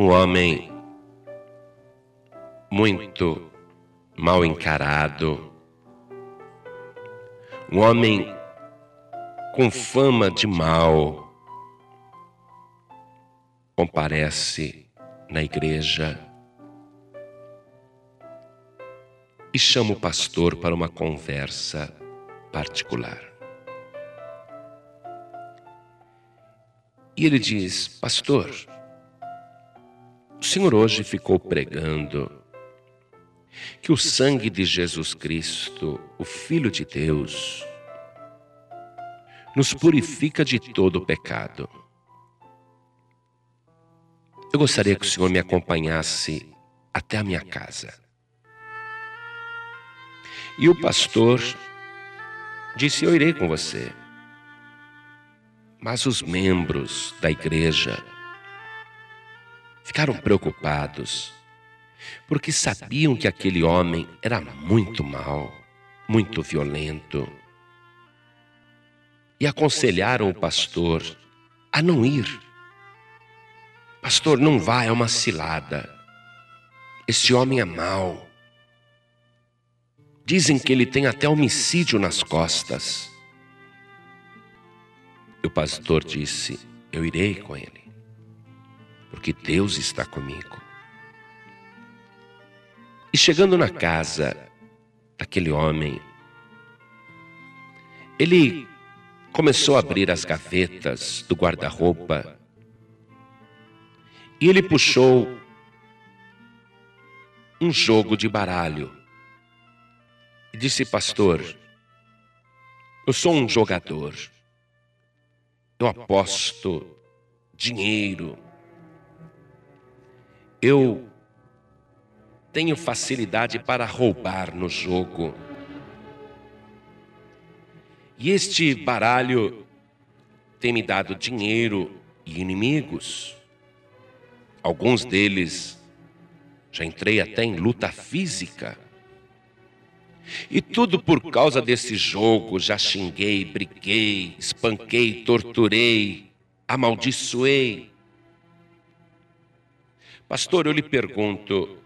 um homem muito mal encarado, um homem com fama de mal, comparece na igreja e chama o pastor para uma conversa particular. E ele diz: Pastor, o senhor hoje ficou pregando que o sangue de Jesus Cristo, o Filho de Deus, nos purifica de todo o pecado. Eu gostaria que o senhor me acompanhasse até a minha casa. E o pastor disse: Eu irei com você. Mas os membros da igreja ficaram preocupados, porque sabiam que aquele homem era muito mau, muito violento. E aconselharam o pastor a não ir. Pastor, não vá, é uma cilada. Esse homem é mau. Dizem que ele tem até homicídio nas costas. E o pastor disse: Eu irei com ele, porque Deus está comigo. E chegando na casa daquele homem, ele começou a abrir as gavetas do guarda-roupa e ele puxou um jogo de baralho e disse: Pastor, eu sou um jogador, eu aposto dinheiro, eu tenho facilidade para roubar no jogo. E este baralho tem me dado dinheiro e inimigos. Alguns deles já entrei até em luta física. E tudo por causa desse jogo, já xinguei, briguei, espanquei, torturei, amaldiçoei. Pastor, eu lhe pergunto,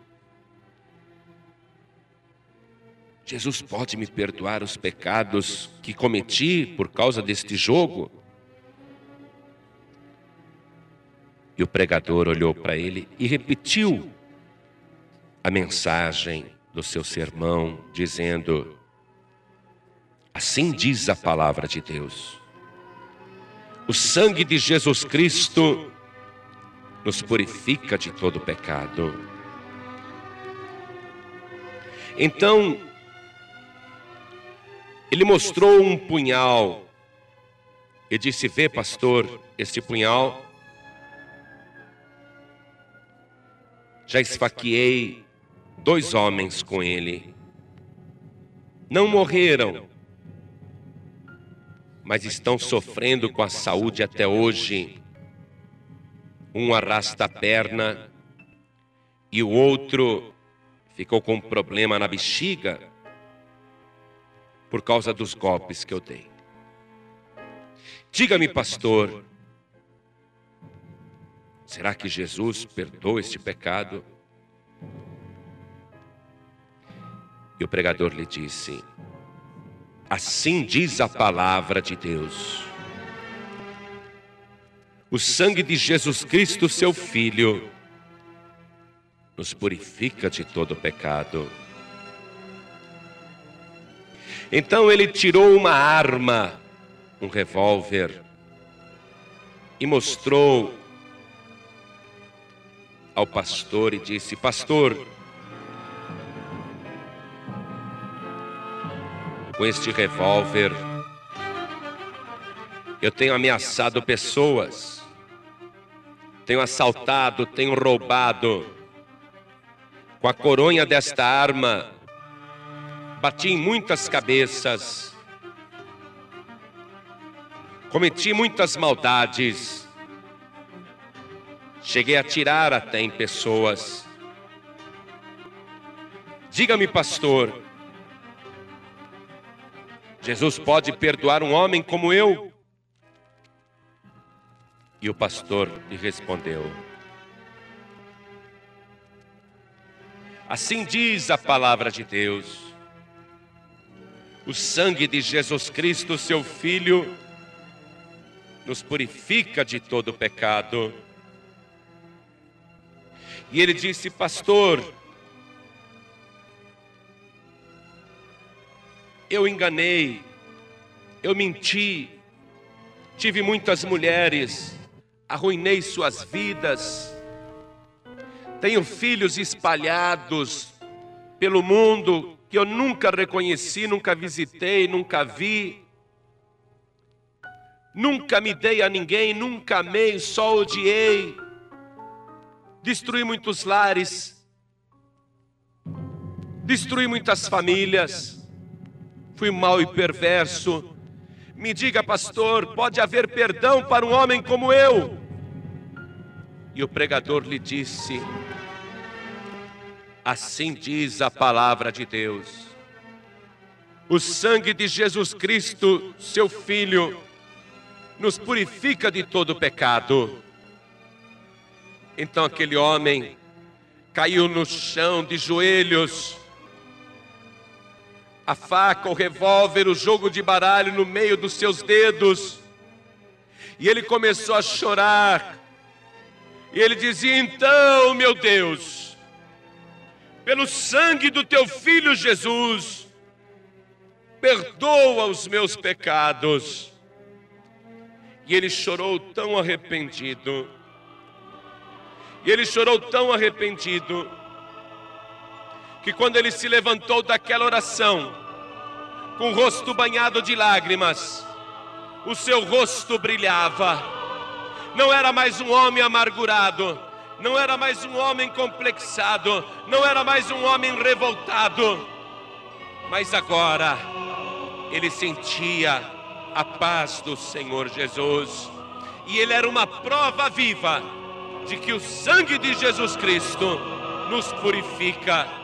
Jesus pode me perdoar os pecados que cometi por causa deste jogo? E o pregador olhou para ele e repetiu a mensagem do seu sermão, dizendo: Assim diz a palavra de Deus. O sangue de Jesus Cristo nos purifica de todo pecado. Então, ele mostrou um punhal e disse: Vê, pastor, este punhal. Já esfaqueei dois homens com ele. Não morreram, mas estão sofrendo com a saúde até hoje. Um arrasta a perna e o outro ficou com um problema na bexiga por causa dos golpes que eu dei. Diga-me, pastor, será que Jesus perdoa este pecado? E o pregador lhe disse: Assim diz a palavra de Deus. O sangue de Jesus Cristo, seu Filho, nos purifica de todo pecado. Então ele tirou uma arma, um revólver, e mostrou ao pastor e disse: Pastor, com este revólver, eu tenho ameaçado pessoas, tenho assaltado, tenho roubado. Com a coronha desta arma, bati em muitas cabeças, cometi muitas maldades, cheguei a tirar até em pessoas. Diga-me, pastor, Jesus pode perdoar um homem como eu? E o pastor lhe respondeu: Assim diz a palavra de Deus. O sangue de Jesus Cristo, seu Filho, nos purifica de todo pecado. E ele disse, pastor, eu enganei, eu menti, tive muitas mulheres, arruinei suas vidas, tenho filhos espalhados pelo mundo que eu nunca reconheci, nunca visitei, nunca vi. Nunca me dei a ninguém, nunca amei, só odiei. Destruí muitos lares, destruí muitas famílias, fui mau e perverso. Me diga, pastor, pode haver perdão para um homem como eu? E o pregador lhe disse: Assim diz a palavra de Deus. O sangue de Jesus Cristo, seu Filho, nos purifica de todo pecado. Então aquele homem caiu no chão de joelhos, a faca, o revólver, o jogo de baralho no meio dos seus dedos, e ele começou a chorar. E ele dizia: Então, meu Deus, pelo sangue do teu filho Jesus, perdoa os meus pecados. E ele chorou tão arrependido, e ele chorou tão arrependido, que quando ele se levantou daquela oração, com o rosto banhado de lágrimas, o seu rosto brilhava, não era mais um homem amargurado, não era mais um homem complexado, não era mais um homem revoltado, mas agora ele sentia a paz do Senhor Jesus, e ele era uma prova viva de que o sangue de Jesus Cristo nos purifica